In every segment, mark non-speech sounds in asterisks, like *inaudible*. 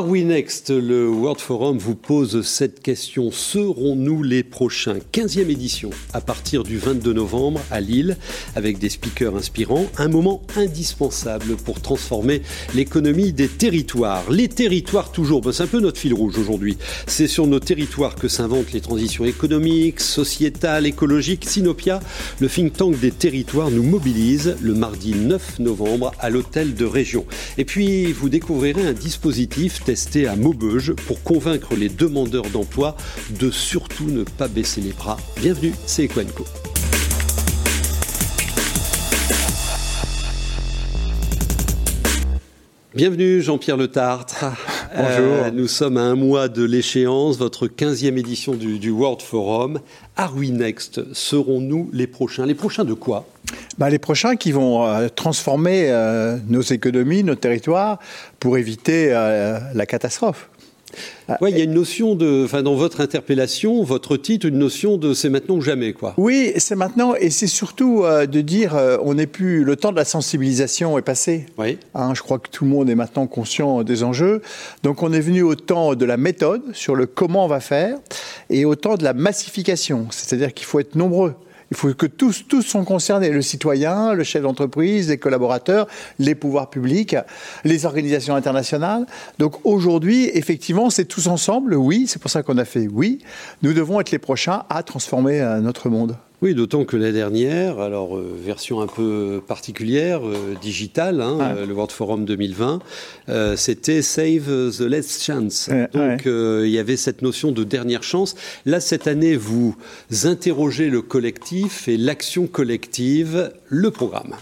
Are We Next, le World Forum vous pose cette question. Serons-nous les prochains? 15e édition à partir du 22 novembre à Lille avec des speakers inspirants. Un moment indispensable pour transformer l'économie des territoires. Les territoires toujours, ben, c'est un peu notre fil rouge aujourd'hui. C'est sur nos territoires que s'inventent les transitions économiques, sociétales, écologiques. Sinopia, le think tank des territoires, nous mobilise le mardi 9 novembre à l'hôtel de région. Et puis, vous découvrirez un dispositif à Maubeuge pour convaincre les demandeurs d'emploi de surtout ne pas baisser les bras. Bienvenue, c'est Equenco. Bienvenue Jean-Pierre Le Tartre. Bonjour. Euh, nous sommes à un mois de l'échéance, votre 15e édition du, World Forum. Are we next? Serons-nous les prochains? Les prochains de quoi? Bah, Les prochains qui vont euh, transformer euh, nos économies, nos territoires, pour éviter la catastrophe. Ah, oui, il y a une notion de, enfin, dans votre interpellation, votre titre, une notion de c'est maintenant ou jamais, quoi. Oui, c'est maintenant, et c'est surtout euh, de dire, euh, on n'est plus, le temps de la sensibilisation est passé. Oui. Hein, je crois que tout le monde est maintenant conscient des enjeux. Donc, on est venu au temps de la méthode sur le comment on va faire, et au temps de la massification, c'est-à-dire qu'il faut être nombreux. Il faut que tous, tous sont concernés, le citoyen, le chef d'entreprise, les collaborateurs, les pouvoirs publics, les organisations internationales. Donc aujourd'hui, effectivement, c'est tous ensemble, oui, c'est pour ça qu'on a fait oui. Nous devons être les prochains à transformer euh, notre monde. Oui, d'autant que la dernière, alors euh, version un peu particulière, euh, digitale, hein, euh, le World Forum 2020, c'était Save the Last Chance. Donc il y avait cette notion de dernière chance. Là, cette année, vous interrogez le collectif et l'action collective, le programme.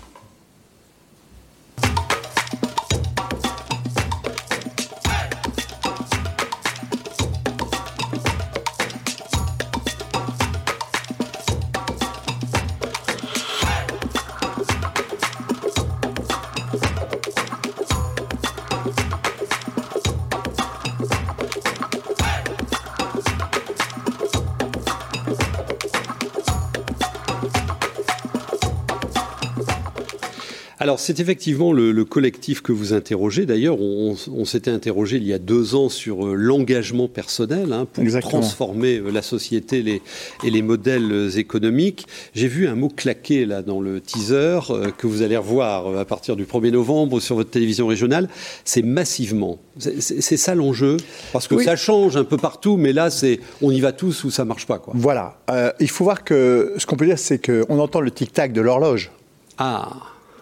Alors c'est effectivement le, collectif que vous interrogez. D'ailleurs, on, s'était interrogé il y a deux ans sur euh, l'engagement personnel hein, pour transformer euh, la société et les modèles euh, économiques. J'ai vu un mot claqué là dans le teaser que vous allez revoir à partir du 1er novembre sur votre télévision régionale. C'est massivement. C'est ça l'enjeu? Parce que ça change un peu partout, mais là c'est on y va tous ou ça marche pas quoi. Voilà. il faut voir que ce qu'on peut dire, c'est qu'on entend le tic tac de l'horloge. Ah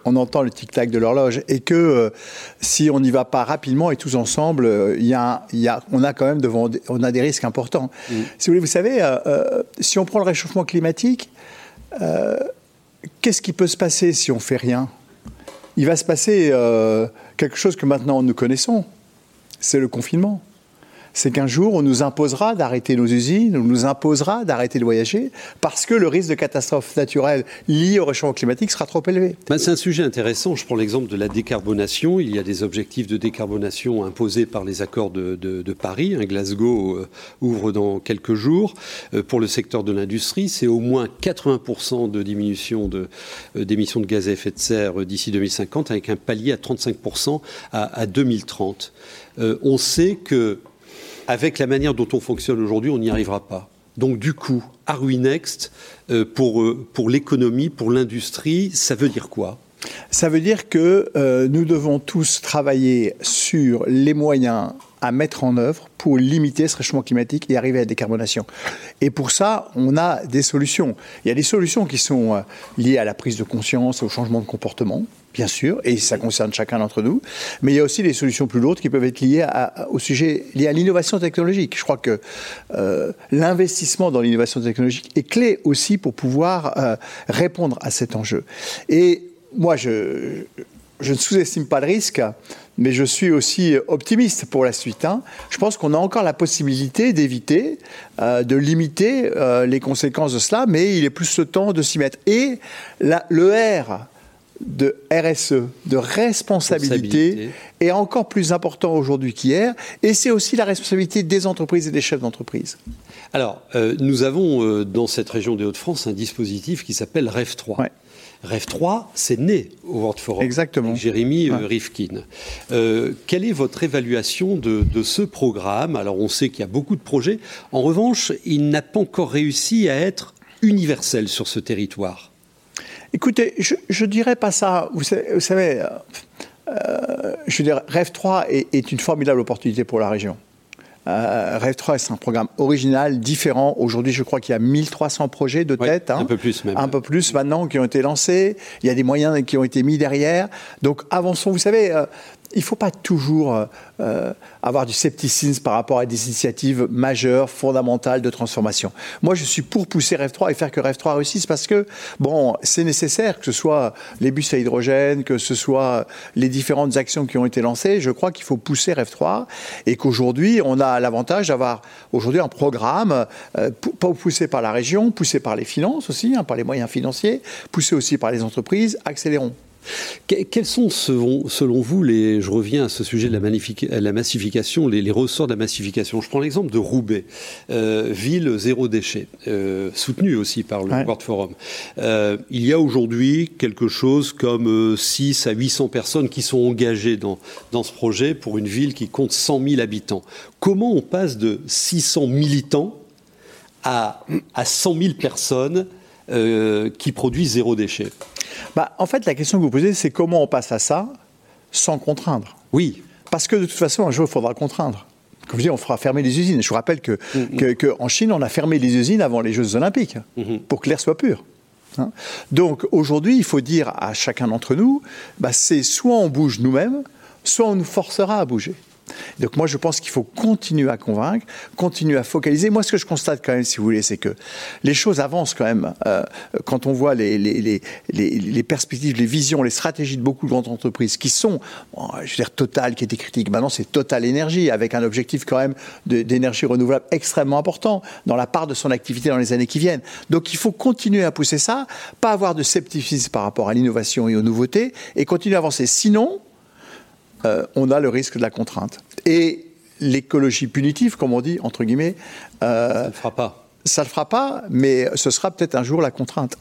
on entend le tic-tac de l'horloge et que euh, si on n'y va pas rapidement et tous ensemble, euh, y, a, on a quand même devant, on a des risques importants. Mm. Si vous voulez, vous savez, euh, si on prend le réchauffement climatique, qu'est-ce qui peut se passer si on fait rien? Il va se passer quelque chose que maintenant nous connaissons, c'est le confinement c'est qu'un jour, on nous imposera d'arrêter nos usines, on nous imposera d'arrêter de voyager, parce que le risque de catastrophe naturelle liée au réchauffement climatique sera trop élevé. Ben, c'est un sujet intéressant. Je prends l'exemple de la décarbonation. Il y a des objectifs de décarbonation imposés par les accords de, Paris. Glasgow euh, ouvre dans quelques jours. Euh, pour le secteur de l'industrie, c'est au moins 80% de diminution euh, d'émissions de, gaz à effet de serre d'ici 2050, avec un palier à 35% à, 2030. on sait que avec la manière dont on fonctionne aujourd'hui, on n'y arrivera pas. Donc du coup, Are Next, euh, pour, euh, pour l'économie, pour l'industrie, ça veut dire quoi? Ça veut dire que euh, nous devons tous travailler sur les moyens à mettre en œuvre pour limiter ce réchauffement climatique et arriver à la décarbonation. Et pour ça, on a des solutions. Il y a des solutions qui sont liées à la prise de conscience, au changement de comportement bien sûr, et ça concerne chacun d'entre nous. Mais il y a aussi des solutions plus lourdes qui peuvent être liées au sujet lié à l'innovation technologique. Je crois que euh, l'investissement dans l'innovation technologique est clé aussi pour pouvoir euh, répondre à cet enjeu. Et moi, je, je ne sous-estime pas le risque, mais je suis aussi optimiste pour la suite. Hein. Je pense qu'on a encore la possibilité d'éviter, euh, de limiter les conséquences de cela, mais il est plus le temps de s'y mettre. Et la, le R de RSE, de responsabilité, est encore plus important aujourd'hui qu'hier. Et c'est aussi la responsabilité des entreprises et des chefs d'entreprise. Alors, euh, nous avons euh, dans cette région des Hauts-de-France un dispositif qui s'appelle REF 3. REF 3, c'est né au World Forum. Exactement. Avec Jérémy euh, Rifkin. quelle est votre évaluation de, de ce programme? Alors, on sait qu'il y a beaucoup de projets. En revanche, il n'a pas encore réussi à être universel sur ce territoire. Écoutez, je ne dirais pas ça. Vous savez, euh, je veux dire, Rêve 3 est, une formidable opportunité pour la région. Euh, Rêve 3, c'est un programme original, différent. Aujourd'hui, je crois qu'il y a 1300 projets de tête. Hein. un peu plus même. Un peu plus maintenant qui ont été lancés. Il y a des moyens qui ont été mis derrière. Donc avançons. Vous savez, euh, il ne faut pas toujours euh, euh, avoir du scepticisme par rapport à des initiatives majeures, fondamentales de transformation. Moi, je suis pour pousser Rêve 3 et faire que Rêve 3 réussisse parce que, bon, c'est nécessaire que ce soit les bus à hydrogène, que ce soit les différentes actions qui ont été lancées. Je crois qu'il faut pousser Rêve 3 et qu'aujourd'hui, on a l'avantage d'avoir aujourd'hui un programme euh, poussé par la région, poussé par les finances aussi, hein, par les moyens financiers, poussé aussi par les entreprises. Accélérons. Quels sont, selon vous, les, je reviens à ce sujet de la, la massification, les, ressorts de la massification Je prends l'exemple de Roubaix, euh, ville zéro déchet, euh, soutenue aussi par le World Forum. Euh, il y a aujourd'hui quelque chose comme 6 à 800 personnes qui sont engagées dans, dans ce projet pour une ville qui compte 100 000 habitants. Comment on passe de 600 militants à, à 100 000 personnes qui produisent zéro déchet? Bah, En fait, la question que vous posez, c'est comment on passe à ça sans contraindre. Oui. Parce que de toute façon, un jour, il faudra contraindre. Comme je dis, on fera fermer les usines. Je vous rappelle qu'en mm, mm. que, Chine, on a fermé les usines avant les Jeux Olympiques mm-hmm. pour que l'air soit pur. Hein. Donc aujourd'hui, il faut dire à chacun d'entre nous, bah, c'est soit on bouge nous-mêmes, soit on nous forcera à bouger. Donc moi, je pense qu'il faut continuer à convaincre, continuer à focaliser. Moi, ce que je constate quand même, si vous voulez, c'est que les choses avancent quand même. Euh, quand on voit les, perspectives, les visions, les stratégies de beaucoup de grandes entreprises qui sont, je veux dire, Total qui était critique, maintenant c'est Total Énergie, avec un objectif quand même d'énergie renouvelable extrêmement important dans la part de son activité dans les années qui viennent. Donc il faut continuer à pousser ça, pas avoir de scepticisme par rapport à l'innovation et aux nouveautés, et continuer à avancer. Sinon, euh, on a le risque de la contrainte. Et l'écologie punitive, comme on dit, entre guillemets... Euh, ça ne le fera pas. Ça ne le fera pas, mais ce sera peut-être un jour la contrainte.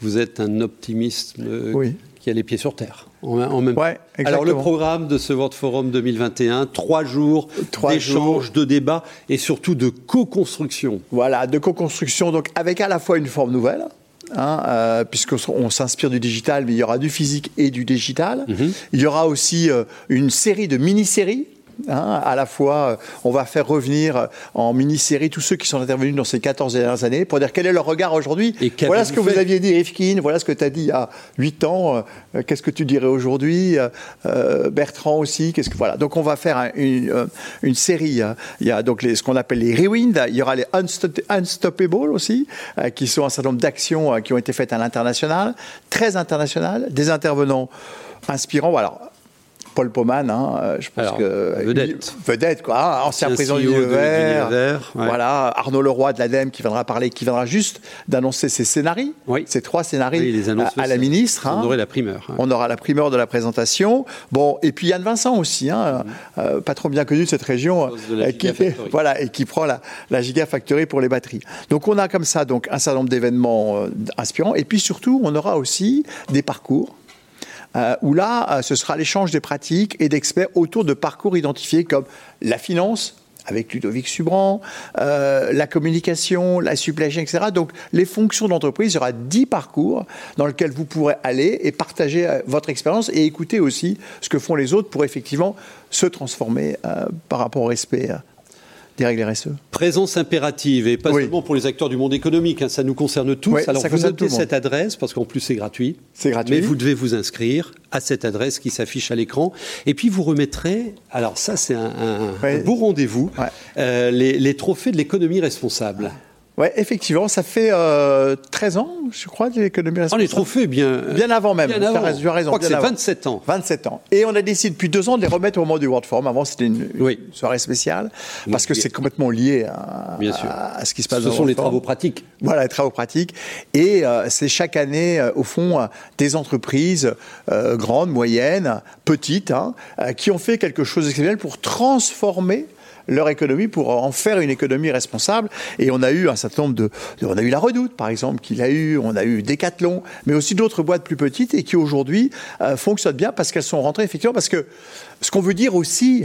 Vous êtes un optimiste euh, qui a les pieds sur terre. En, même Alors le programme de ce World Forum 2021, trois jours d'échanges, de débats et surtout de co-construction. Voilà, de co-construction, donc avec à la fois une forme nouvelle, Hein, euh, puisqu'on s'inspire du digital, mais il y aura du physique et du digital. Mhm. Il y aura aussi euh, une série de mini-séries Hein, à la fois, euh, on va faire revenir euh, en mini-série tous ceux qui sont intervenus dans ces 14 dernières années pour dire quel est leur regard aujourd'hui. Voilà ce que vous aviez dit, Rifkin, voilà ce que tu as dit il y a 8 ans, euh, qu'est-ce que tu dirais aujourd'hui, Bertrand aussi, qu'est-ce que voilà. Donc on va faire une, une, série, il y a donc les, ce qu'on appelle les Rewind, il y aura les Unstoppable aussi, qui sont un certain nombre d'actions qui ont été faites à l'international, très internationales, des intervenants inspirants. Voilà, Paul Poman, hein, euh, je pense que vedette, vedette quoi, hein, ancien président du e voilà, Arnaud Leroy de l'ADEME qui viendra parler, qui viendra juste d'annoncer ses scénarios, oui. ces trois scénarios à, la ministre. On hein. aura la primeur. On aura la primeur de la présentation. Bon, et puis Yann Vincent aussi, hein, mm. euh, pas trop bien connu de cette région, euh, qui, voilà, et qui prend la, la Gigafactory pour les batteries. Donc on a comme ça donc un certain nombre d'événements inspirants, et puis surtout on aura aussi des parcours euh, où là, euh, ce sera l'échange des pratiques et d'experts autour de parcours identifiés comme la finance, avec Ludovic Subran, euh, la communication, la supply chain, etc. Donc, les fonctions d'entreprise, il y aura 10 parcours dans lesquels vous pourrez aller et partager votre expérience et écouter aussi ce que font les autres pour effectivement se transformer par rapport au respect des règles RSE. Présence impérative, et pas seulement pour les acteurs du monde économique, hein, ça nous concerne tous. Alors vous notez cette adresse, parce qu'en plus c'est gratuit. C'est gratuit. Mais vous devez vous inscrire à cette adresse qui s'affiche à l'écran. Et puis vous remettrez, alors ça c'est un, beau rendez-vous, euh, les, trophées de l'économie responsable. Ouais, effectivement, ça fait euh, 13 ans, je crois, de l'économie responsable. On est trop fait bien. Bien avant même. Bien avant. Tu as raison. Je crois que c'est avant. 27 ans. 27 ans. Et on a décidé depuis deux ans de les remettre au moment du World Forum. Avant, c'était une, une Oui. soirée spéciale, parce que c'est complètement lié à, Bien sûr. à- à ce qui se passe Ce dans sont World les Forum. travaux pratiques. Voilà, les travaux pratiques. Et euh, c'est chaque année, euh, au fond, euh, des entreprises euh, grandes, moyennes, petites, hein, euh, qui ont fait quelque chose d'exceptionnel pour transformer leur économie pour en faire une économie responsable. Et on a eu un certain nombre de, on a eu la Redoute, par exemple, qu'il a eu, on a eu Decathlon, mais aussi d'autres boîtes plus petites et qui aujourd'hui euh, fonctionnent bien parce qu'elles sont rentrées effectivement parce que ce qu'on veut dire aussi,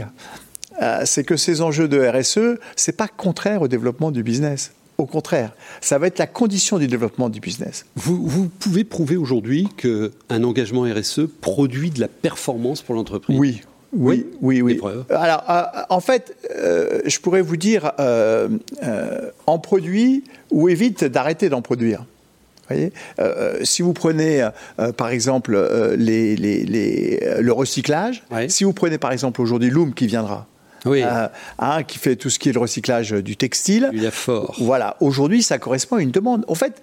euh, c'est que ces enjeux de RSE, c'est pas contraire au développement du business. Au contraire, ça va être la condition du développement du business. Vous, vous pouvez prouver aujourd'hui qu'un engagement RSE produit de la performance pour l'entreprise? Oui. Oui, oui, oui. Alors, euh, en fait, euh, je pourrais vous dire, euh, euh, en produit ou évite d'arrêter d'en produire. Voyez Euh, si vous prenez, euh, par exemple, euh, les, les- les- le recyclage, si vous prenez, par exemple, aujourd'hui Loom qui viendra, Oui, euh, hein, qui fait tout ce qui est le recyclage du textile, il y a fort. Voilà, aujourd'hui, ça correspond à une demande. En fait,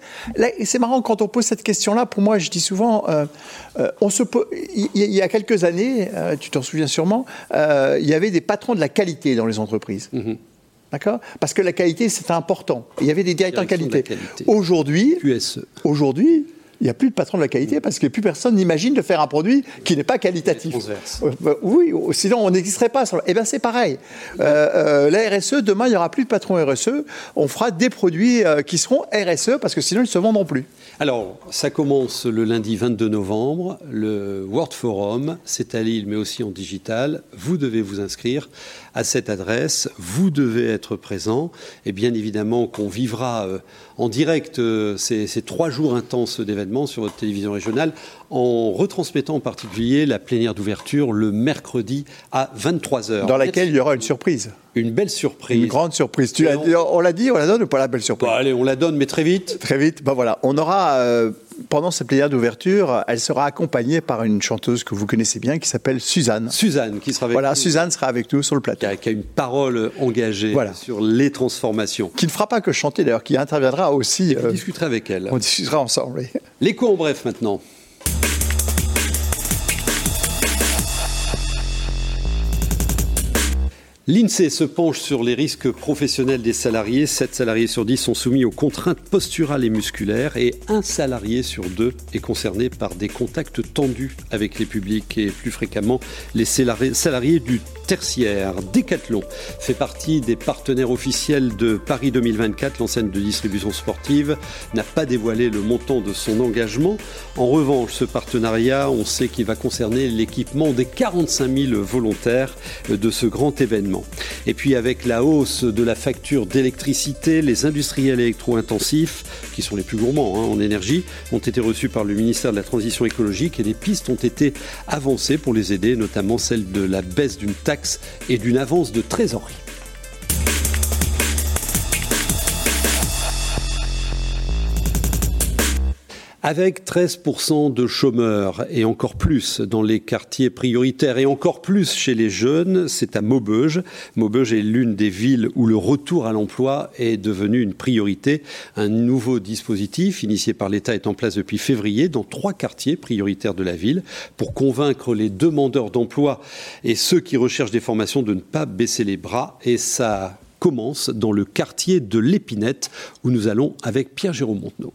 c'est marrant quand on pose cette question-là. Pour moi, je dis souvent, euh, euh, on se po- il y, il y a quelques années, tu t'en souviens sûrement, il y avait des patrons de la qualité dans les entreprises. Mhm. D'accord? Parce que la qualité, c'était important. Il y avait des directeurs de Direction de qualité. qualité. Aujourd'hui, aujourd'hui, il n'y a plus de patron de la qualité parce que plus personne n'imagine de faire un produit qui n'est pas qualitatif. Euh, bah, oui, sinon on n'existerait pas. Eh bien, c'est pareil. Euh, euh, la RSE, demain, il n'y aura plus de patron RSE. On fera des produits qui seront RSE parce que sinon, ils ne se vendront plus. Alors, ça commence le lundi 22 novembre. Le World Forum, c'est à Lille, mais aussi en digital. Vous devez vous inscrire à cette adresse. Vous devez être présent. Et bien évidemment qu'on vivra euh, en direct euh, ces, ces trois jours intenses d'événements sur votre télévision régionale en retransmettant en particulier la plénière d'ouverture le mercredi à 23h. Dans laquelle il y aura une surprise. Une belle surprise. Une grande surprise. Tu on- l'a dit, on la donne ou pas la belle surprise? Bon, allez, on la donne, mais très vite. Très vite. Ben voilà, on aura euh, pendant cette plénière d'ouverture, elle sera accompagnée par une chanteuse que vous connaissez bien qui s'appelle Suzanne. Suzanne qui sera avec Voilà, nous. Suzanne sera avec nous sur le plateau. qui a, qui a une parole engagée Voilà. sur les transformations. Qui ne fera pas que chanter d'ailleurs, qui interviendra aussi. Vous euh, discuterez avec elle. on discutera ensemble. oui. L'écho en bref maintenant. L'INSEE se penche sur les risques professionnels des salariés. 7 salariés sur 10 sont soumis aux contraintes posturales et musculaires et un salarié sur deux est concerné par des contacts tendus avec les publics et plus fréquemment les salari- salariés du tertiaire. Decathlon fait partie des partenaires officiels de Paris 2024. L'enseigne de distribution sportive n'a pas dévoilé le montant de son engagement. En revanche, ce partenariat, on sait qu'il va concerner l'équipement des 45 000 volontaires de ce grand événement. Et puis avec la hausse de la facture d'électricité, les industriels électro-intensifs, qui sont les plus gourmands hein, en énergie, ont été reçus par le ministère de la Transition écologique et des pistes ont été avancées pour les aider, notamment celle de la baisse d'une taxe et d'une avance de trésorerie. Avec 13% de chômeurs et encore plus dans les quartiers prioritaires et encore plus chez les jeunes, c'est à Maubeuge. Maubeuge est l'une des villes où le retour à l'emploi est devenu une priorité. Un nouveau dispositif initié par l'État est en place depuis février dans trois quartiers prioritaires de la ville pour convaincre les demandeurs d'emploi et ceux qui recherchent des formations de ne pas baisser les bras. Et ça commence dans le quartier de l'Épinette où nous allons avec Pierre-Jérôme Montenot.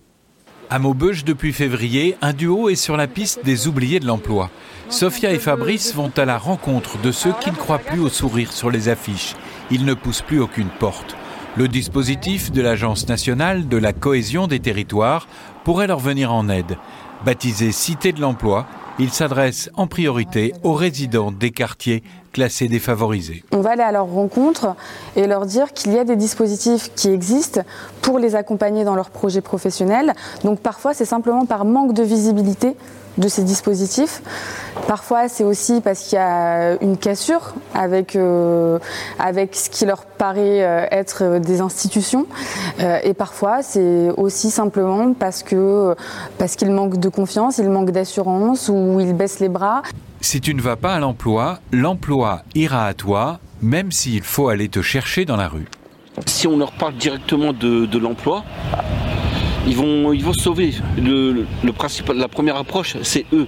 À Maubeuge, depuis février, un duo est sur la piste des oubliés de l'emploi. Sophia et Fabrice vont à la rencontre de ceux qui ne croient plus au sourire sur les affiches. Ils ne poussent plus aucune porte. Le dispositif de l'Agence nationale de la cohésion des territoires pourrait leur venir en aide. Baptisé Cité de l'emploi, il s'adresse en priorité aux résidents des quartiers On va aller à leur rencontre et leur dire qu'il y a des dispositifs qui existent pour les accompagner dans leurs projets professionnels. Donc parfois c'est simplement par manque de visibilité de ces dispositifs. Parfois c'est aussi parce qu'il y a une cassure avec, euh, avec ce qui leur paraît euh, être des institutions. Euh, et parfois c'est aussi simplement parce que parce qu'ils manquent de confiance, ils manquent d'assurance ou ils baissent les bras. Si tu ne vas pas à l'emploi, l'emploi ira à toi, même s'il faut aller te chercher dans la rue. Si on leur parle directement de l'emploi, ils vont, ils vont sauver. Le, principal, la première approche, c'est eux.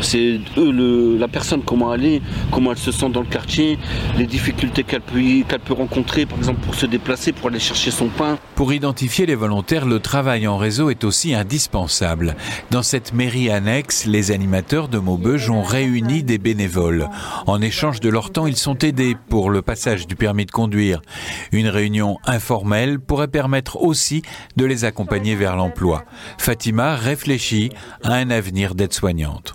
C'est eux, le, la personne, comment elle est, comment elle se sent dans le quartier, les difficultés qu'elle peut, qu'elle peut rencontrer, par exemple, pour se déplacer, pour aller chercher son pain. Pour identifier les volontaires, le travail en réseau est aussi indispensable. Dans cette mairie annexe, les animateurs de Maubeuge ont réuni des bénévoles. En échange de leur temps, ils sont aidés pour le passage du permis de conduire. Une réunion informelle pourrait permettre aussi de les accompagner vers l'emploi. Fatima réfléchit à un avenir d'aide-soignante.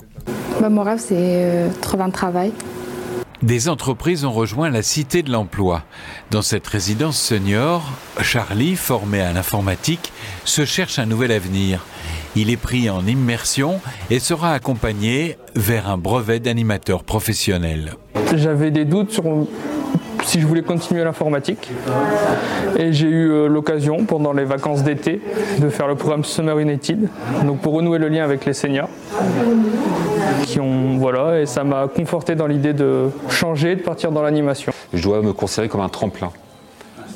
Bah, mon rêve, c'est euh, trouver un travail. Des entreprises ont rejoint la Cité de l'Emploi. Dans cette résidence senior, Charlie, formé à l'informatique, se cherche un nouvel avenir. Il est pris en immersion et sera accompagné vers un brevet d'animateur professionnel. J'avais des doutes sur si je voulais continuer l'informatique. Et j'ai eu euh, l'occasion pendant les vacances d'été de faire le programme Summer United, donc pour renouer le lien avec les seniors. Qui ont, voilà, et ça m'a conforté dans l'idée de changer, de partir dans l'animation. Je dois me considérer comme un tremplin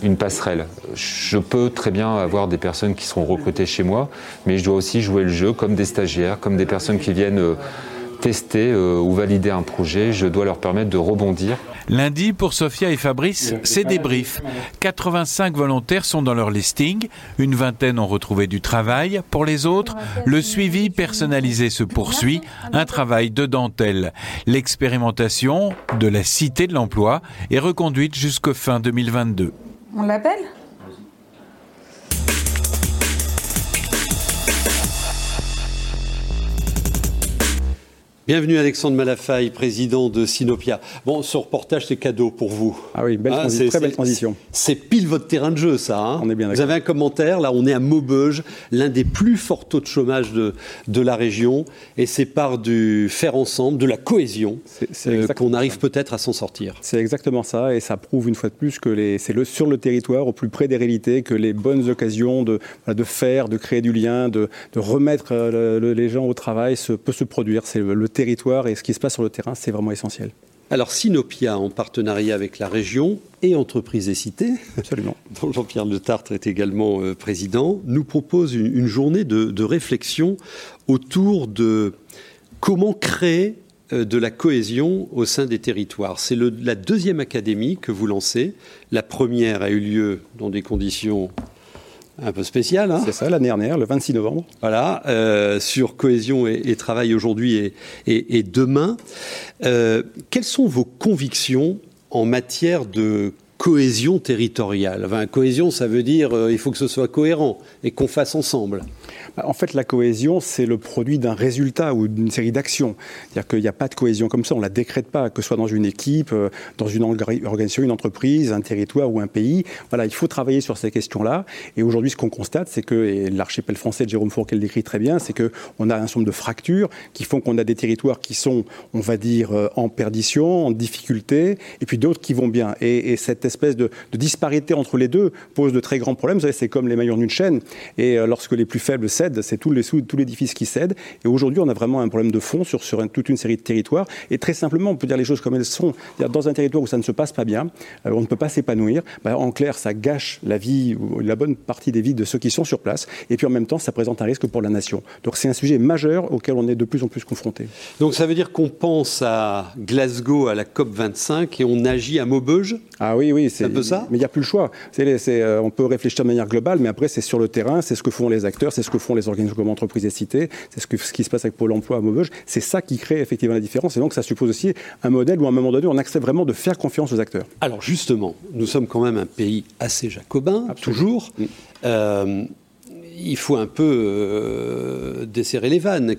une passerelle. Je peux très bien avoir des personnes qui seront recrutées chez moi, mais je dois aussi jouer le jeu comme des stagiaires, comme des personnes qui viennent euh, tester euh, ou valider un projet. Je dois leur permettre de rebondir Lundi, pour Sophia et Fabrice, c'est débrief. 85 volontaires sont dans leur listing, une vingtaine ont retrouvé du travail. Pour les autres, le suivi personnalisé se poursuit, un travail de dentelle. L'expérimentation de la Cité de l'Emploi est reconduite jusqu'au fin 2022. On l'appelle? Bienvenue Alexandre Malafaille, président de Sinopia. Bon, ce reportage, c'est cadeau pour vous. Ah oui, belle hein, très belle transition. C'est pile votre terrain de jeu, ça. Hein. on est bien Vous avez un commentaire, là, on est à Maubeuge, l'un des plus forts taux de chômage de, de la région, et c'est par du faire ensemble, de la cohésion, euh, qu'on arrive peut-être à s'en sortir. C'est exactement ça, et ça prouve une fois de plus que c'est le, sur le territoire, au plus près des réalités, que les bonnes occasions de, de faire, de créer du lien, de, de remettre euh, les gens au travail se, peut se produire. C'est le, le territoire et ce qui se passe sur le terrain, c'est vraiment essentiel. Alors Sinopia, en partenariat avec la région et Entreprises et Cités, Absolument. *laughs* dont Jean-Pierre Le Tartre est également euh, président, nous propose une, journée de, réflexion autour de comment créer euh, de la cohésion au sein des territoires. C'est la deuxième académie que vous lancez. La première a eu lieu dans des conditions un peu spécial. Hein c'est ça, l'année dernière, le 26 novembre. Voilà, euh, sur cohésion et, travail aujourd'hui et, demain. Euh, quelles sont vos convictions en matière de cohésion territoriale enfin, Cohésion, ça veut dire euh, il faut que ce soit cohérent et qu'on fasse ensemble. En fait, la cohésion, c'est le produit d'un résultat ou d'une série d'actions. C'est-à-dire qu'il n'y a pas de cohésion comme ça, on ne la décrète pas, que ce soit dans une équipe, euh, dans une organisation, une entreprise, un territoire ou un pays. Voilà, il faut travailler sur ces questions-là. Et aujourd'hui, ce qu'on constate, c'est que, et l'archipel français de Jérôme Fourquet le décrit très bien, c'est qu'on a un ensemble de fractures qui font qu'on a des territoires qui sont, on va dire, euh, en perdition, en difficulté, et puis d'autres qui vont bien. Et, cette espèce de, disparité entre les deux pose de très grands problèmes. Vous savez, c'est comme les maillons d'une chaîne. Et euh, lorsque les plus faibles cèdent, c'est tout l'édifice qui cède. Et aujourd'hui, on a vraiment un problème de fond sur, toute une série de territoires. Et très simplement, on peut dire les choses comme elles sont. Dans un territoire où ça ne se passe pas bien, euh, on ne peut pas s'épanouir. Bah, en clair, ça gâche la vie, la bonne partie des vies de ceux qui sont sur place. Et puis en même temps, ça présente un risque pour la nation. Donc c'est un sujet majeur auquel on est de plus en plus confronté. Donc ça veut dire qu'on pense à Glasgow, à la COP 25, et on agit à Maubeuge? Ah oui, oui. C'est un peu ça Mais il n'y a plus le choix. Euh, on peut réfléchir de manière globale, mais après, c'est sur le terrain, c'est ce que font les acteurs, c'est ce que font les organisations comme entreprise et cité, c'est ce, ce, qui se passe avec Pôle emploi à Maubeuge, c'est ça qui crée effectivement la différence. Et donc ça suppose aussi un modèle où à un moment donné, on accepte vraiment de faire confiance aux acteurs. Alors justement, nous sommes quand même un pays assez jacobin, toujours. Euh, il faut un peu euh, desserrer les vannes.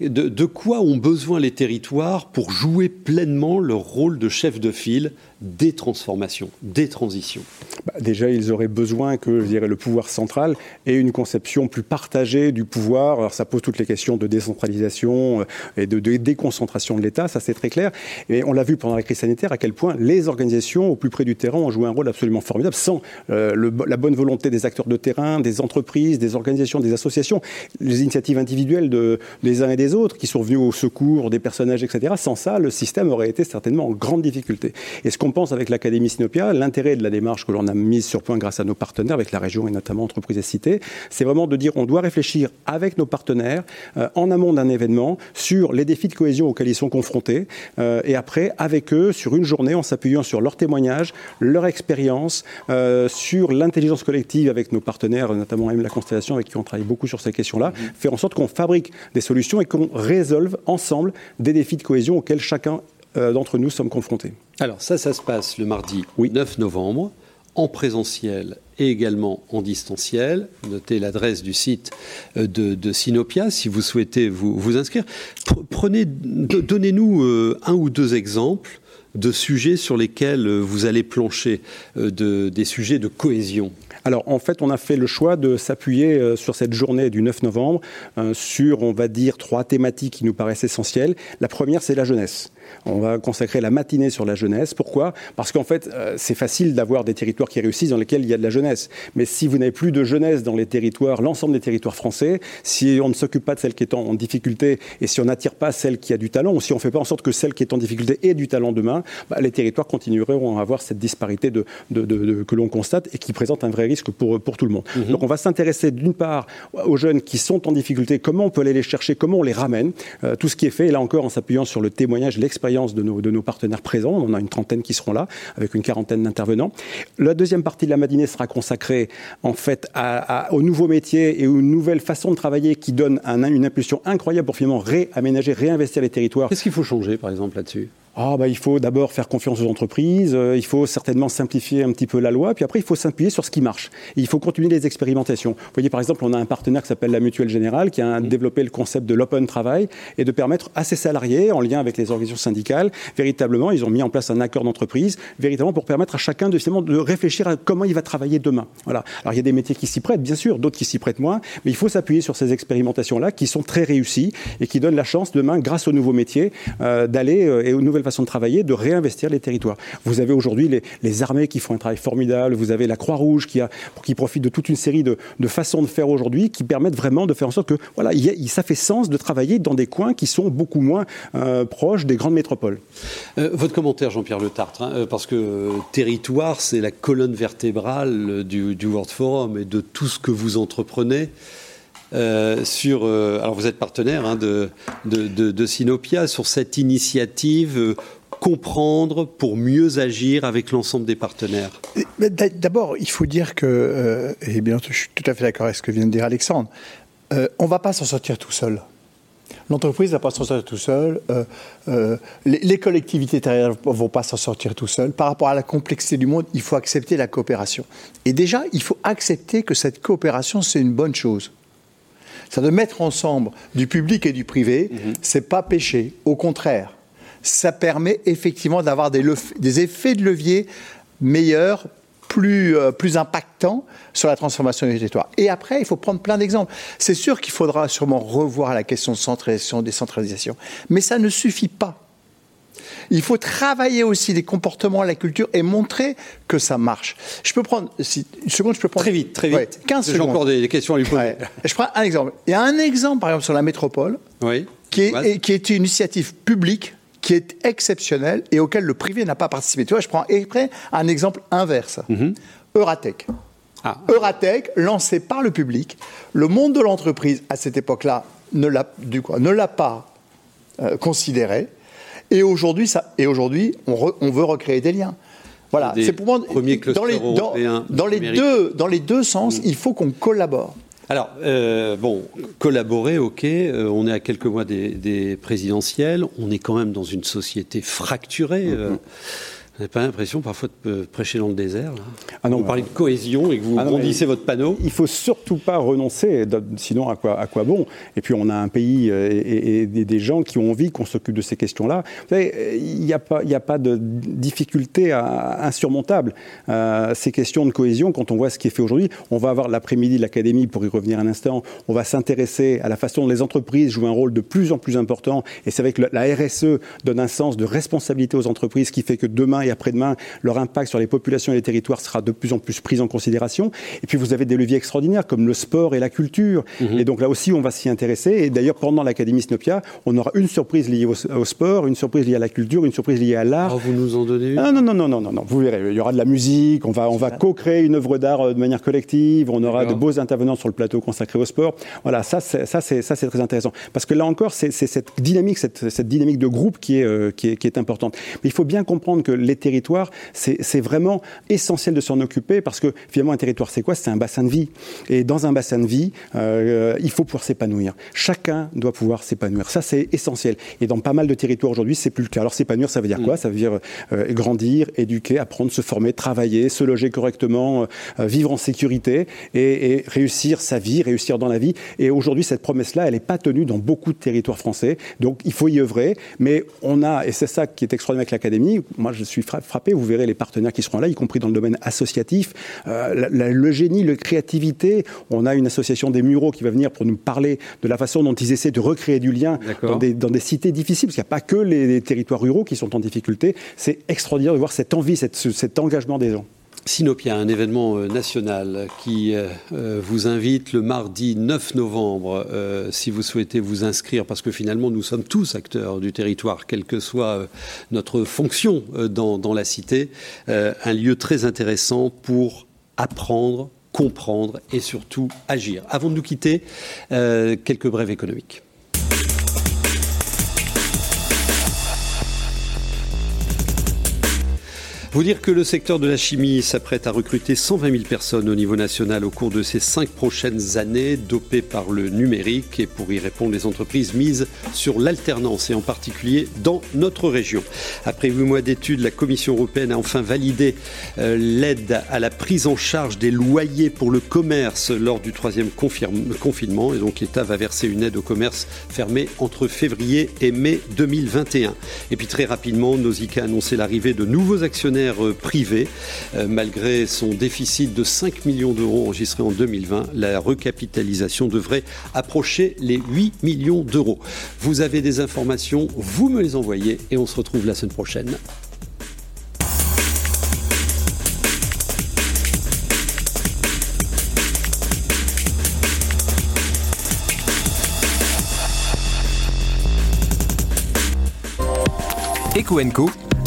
De, de, quoi ont besoin les territoires pour jouer pleinement leur rôle de chef de file? Des transformations, des transitions bah, Déjà, ils auraient besoin que je dirais, le pouvoir central ait une conception plus partagée du pouvoir. Alors, ça pose toutes les questions de décentralisation euh, et de, déconcentration de l'État, ça c'est très clair. Et on l'a vu pendant la crise sanitaire à quel point les organisations au plus près du terrain ont joué un rôle absolument formidable, sans euh, la bonne volonté des acteurs de terrain, des entreprises, des organisations, des associations, les initiatives individuelles de, des uns et des autres qui sont venus au secours des personnages, etc. Sans ça, le système aurait été certainement en grande difficulté. Et ce qu'on pense avec l'Académie Sinopia, l'intérêt de la démarche que l'on a mise sur point grâce à nos partenaires, avec la région et notamment Entreprises et Cités, c'est vraiment de dire on doit réfléchir avec nos partenaires euh, en amont d'un événement sur les défis de cohésion auxquels ils sont confrontés euh, et après avec eux sur une journée en s'appuyant sur leurs témoignages, leur expérience, euh, sur l'intelligence collective avec nos partenaires, notamment même la Constellation avec qui on travaille beaucoup sur ces questions-là, mmh. faire en sorte qu'on fabrique des solutions et qu'on résolve ensemble des défis de cohésion auxquels chacun d'entre nous sommes confrontés. Alors ça, ça se passe le mardi 9 novembre en présentiel et également en distanciel. Notez l'adresse du site euh, de, Sinopia si vous souhaitez vous, vous inscrire. Prenez, donnez-nous euh, un ou deux exemples de sujets sur lesquels euh, vous allez plancher, de, des sujets de cohésion. Alors en fait, on a fait le choix de s'appuyer sur cette journée du 9 novembre sur, on va dire, trois thématiques qui nous paraissent essentielles. La première, c'est la jeunesse. On va consacrer la matinée sur la jeunesse. Pourquoi? Parce qu'en fait, euh, c'est facile d'avoir des territoires qui réussissent dans lesquels il y a de la jeunesse. Mais si vous n'avez plus de jeunesse dans les territoires, l'ensemble des territoires français, si on ne s'occupe pas de celle qui est en, difficulté et si on n'attire pas celle qui a du talent, ou si on ne fait pas en sorte que celle qui est en difficulté ait du talent demain, bah, les territoires continueront à avoir cette disparité de, que l'on constate et qui présente un vrai risque pour, pour tout le monde. Mhm. Donc on va s'intéresser d'une part aux jeunes qui sont en difficulté, comment on peut aller les chercher, comment on les ramène, euh, tout ce qui est fait, et là encore en s'appuyant sur le témoignage, l'expérience de nos, partenaires présents. On a une trentaine qui seront là, avec une quarantaine d'intervenants. La deuxième partie de la matinée sera consacrée en fait aux nouveaux métiers et aux nouvelles façons de travailler qui donnent une impulsion incroyable pour finalement réaménager, réinvestir les territoires. Qu'est-ce qu'il faut changer, par exemple, là-dessus? Ah, bah, il faut d'abord faire confiance aux entreprises, euh, il faut certainement simplifier un petit peu la loi, puis après il faut s'appuyer sur ce qui marche. il faut continuer les expérimentations. Vous voyez par exemple, on a un partenaire qui s'appelle la Mutuelle Générale qui a développé le concept de l'open travail et de permettre à ses salariés, en lien avec les organisations syndicales, véritablement, ils ont mis en place un accord d'entreprise, véritablement pour permettre à chacun de, de réfléchir à comment il va travailler demain. Voilà. Alors il y a des métiers qui s'y prêtent, bien sûr, d'autres qui s'y prêtent moins, mais il faut s'appuyer sur ces expérimentations-là qui sont très réussies et qui donnent la chance demain, grâce aux nouveaux métiers, euh, d'aller euh, et aux nouvelles de travailler, de réinvestir les territoires. Vous avez aujourd'hui les, armées qui font un travail formidable, vous avez la Croix-Rouge qui, a, qui profite de toute une série de, façons de faire aujourd'hui qui permettent vraiment de faire en sorte que voilà, il, ça fait sens de travailler dans des coins qui sont beaucoup moins euh, proches des grandes métropoles. Euh, votre commentaire, Jean-Pierre Le Tartre, hein, euh, parce que territoire, c'est la colonne vertébrale du, World Forum et de tout ce que vous entreprenez. Sur, alors vous êtes partenaire hein, de, de, de, Sinopia sur cette initiative comprendre pour mieux agir avec l'ensemble des partenaires D'abord, il faut dire que, euh, et bien je suis tout à fait d'accord avec ce que vient de dire Alexandre, euh, on ne va pas s'en sortir tout seul. L'entreprise ne va pas s'en sortir tout seul. Euh, les, collectivités territoriales ne vont pas s'en sortir tout seul. Par rapport à la complexité du monde, il faut accepter la coopération. Et déjà, il faut accepter que cette coopération, c'est une bonne chose. Ça de mettre ensemble du public et du privé, ce mhm. c'est pas péché. Au contraire, ça permet effectivement d'avoir des, des, effets de levier meilleurs, plus, euh, plus impactants sur la transformation du territoire. Et après, il faut prendre plein d'exemples. C'est sûr qu'il faudra sûrement revoir la question de centralisation, décentralisation, mais ça ne suffit pas. Il faut travailler aussi les comportements, la culture et montrer que ça marche. Je peux prendre si, une seconde, je peux prendre très vite, très vite. 15 secondes. J'ai encore des questions à lui poser. Je prends un exemple. Il y a un exemple, par exemple, sur la métropole, oui. qui, est, qui est une initiative publique qui est exceptionnel et auquel le privé n'a pas participé. Tu vois, je prends un exemple inverse. Mhm. Euratech. Ah. Euratech, lancé par le public, le monde de l'entreprise à cette époque-là ne l'a ne l'a pas euh, considéré. Et aujourd'hui, on, on, veut recréer des liens. Voilà, c'est pour moi. Dans les, dans, dans les deux, dans les deux sens, mhm. il faut qu'on collabore. Alors, euh, bon, collaborer, ok, euh, on est à quelques mois des, présidentielles, on est quand même dans une société fracturée. Euh, mm-hmm. Vous n'avez pas l'impression parfois de prêcher dans le désert là? Ah non, Vous parlez de cohésion et que vous ah votre panneau Il faut surtout pas renoncer, sinon à quoi, à quoi bon? Et puis on a un pays euh, et, des gens qui ont envie qu'on s'occupe de ces questions-là. Vous savez, il n'y a, pas, a pas de difficulté insurmontable. Euh, ces questions de cohésion, quand on voit ce qui est fait aujourd'hui, on va avoir l'après-midi l'Académie, pour y revenir un instant, on va s'intéresser à la façon dont les entreprises jouent un rôle de plus en plus important. Et c'est vrai que la RSE donne un sens de responsabilité aux entreprises qui fait que demain, et après-demain, leur impact sur les populations et les territoires sera de plus en plus pris en considération. Et puis vous avez des leviers extraordinaires comme le sport et la culture. Mhm. Et donc là aussi, on va s'y intéresser. Et d'ailleurs, pendant l'Académie Snopia, on aura une surprise liée au, sport, une surprise liée à la culture, une surprise liée à l'art. Oh, vous nous en donnez une ah, Non, non, non, non, non, non, Vous verrez, il y aura de la musique, on va, on va co-créer une œuvre d'art euh, de manière collective, on aura de beaux intervenants sur le plateau consacré au sport. Voilà, ça, c'est, ça, c'est, ça, c'est très intéressant. Parce que là encore, c'est, cette dynamique, cette, cette, dynamique de groupe qui est, euh, qui est, qui est importante. Mais il faut bien comprendre que les territoires, c'est, vraiment essentiel de s'en occuper parce que finalement, un territoire, c'est quoi? C'est un bassin de vie. Et dans un bassin de vie, euh, il faut pouvoir s'épanouir. Chacun doit pouvoir s'épanouir. Ça, c'est essentiel. Et dans pas mal de territoires aujourd'hui, c'est plus le cas. Alors, s'épanouir, ça veut dire quoi? Mm. Ça veut dire euh, grandir, éduquer, apprendre, se former, travailler, se loger correctement, euh, vivre en sécurité et, et, réussir sa vie, réussir dans la vie. Et aujourd'hui, cette promesse-là, elle n'est pas tenue dans beaucoup de territoires français. Donc, il faut y œuvrer. Mais on a, et c'est ça qui est extraordinaire avec l'Académie, moi, je suis frappé, vous verrez les partenaires qui seront là, y compris dans le domaine associatif, le génie, la créativité. On a une association des Mureaux qui va venir pour nous parler de la façon dont ils essaient de recréer du lien dans des, dans des, cités difficiles, parce qu'il n'y a pas que les, territoires ruraux qui sont en difficulté. C'est extraordinaire de voir cette envie, cet engagement des gens. Sinopia, un événement euh, national qui euh, euh, vous invite le mardi 9 novembre, si vous souhaitez vous inscrire, parce que finalement nous sommes tous acteurs du territoire, quelle que soit notre fonction dans, dans la cité, un lieu très intéressant pour apprendre, comprendre et surtout agir. Avant de nous quitter, quelques brèves économiques. Vous dire que le secteur de la chimie s'apprête à recruter 120 000 personnes au niveau national au cours de ces cinq prochaines années, dopées par le numérique. Et pour y répondre, les entreprises misent sur l'alternance et en particulier dans notre région. Après huit mois d'études, la Commission européenne a enfin validé euh, l'aide à la prise en charge des loyers pour le commerce lors du troisième confinement. Et donc l'État va verser une aide au commerce fermé entre février et mai 2021. Et puis très rapidement, Nausicaa a annoncé l'arrivée de nouveaux actionnaires euh, privé. Euh, malgré son déficit de 5 millions d'euros enregistré en 2020, la recapitalisation devrait approcher les 8 millions d'euros. Vous avez des informations, vous me les envoyez et on se retrouve la semaine prochaine. Eco